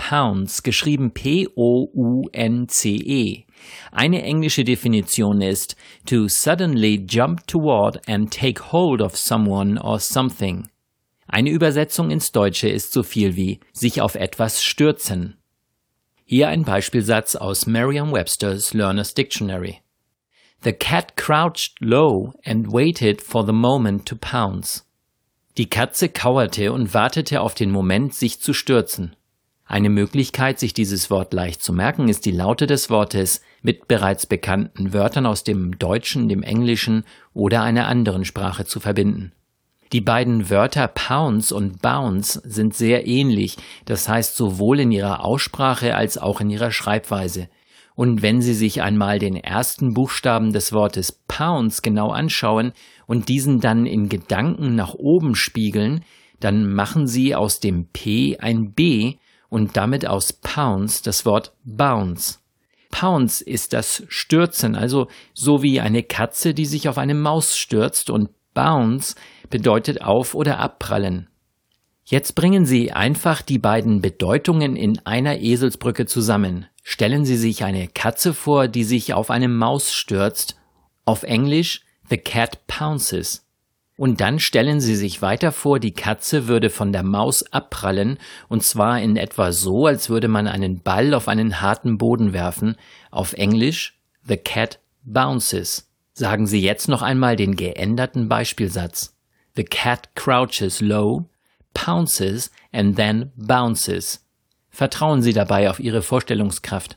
Pounce, geschrieben P-O-U-N-C-E. Eine englische Definition ist to suddenly jump toward and take hold of someone or something. Eine Übersetzung ins Deutsche ist so viel wie sich auf etwas stürzen. Hier ein Beispielsatz aus Merriam-Webster's Learner's Dictionary. The cat crouched low and waited for the moment to pounce. Die Katze kauerte und wartete auf den Moment, sich zu stürzen. Eine Möglichkeit, sich dieses Wort leicht zu merken, ist die Laute des Wortes mit bereits bekannten Wörtern aus dem Deutschen, dem Englischen oder einer anderen Sprache zu verbinden. Die beiden Wörter Pounce und Bounce sind sehr ähnlich, das heißt sowohl in ihrer Aussprache als auch in ihrer Schreibweise. Und wenn Sie sich einmal den ersten Buchstaben des Wortes Pounce genau anschauen und diesen dann in Gedanken nach oben spiegeln, dann machen Sie aus dem P ein B und damit aus Pounce das Wort Bounce. Pounce ist das Stürzen, also so wie eine Katze, die sich auf eine Maus stürzt und Bounce bedeutet auf oder abprallen. Jetzt bringen Sie einfach die beiden Bedeutungen in einer Eselsbrücke zusammen. Stellen Sie sich eine Katze vor, die sich auf eine Maus stürzt. Auf Englisch The cat pounces. Und dann stellen Sie sich weiter vor, die Katze würde von der Maus abprallen, und zwar in etwa so, als würde man einen Ball auf einen harten Boden werfen. Auf Englisch The cat bounces. Sagen Sie jetzt noch einmal den geänderten Beispielsatz. The cat crouches low, pounces and then bounces. Vertrauen Sie dabei auf Ihre Vorstellungskraft.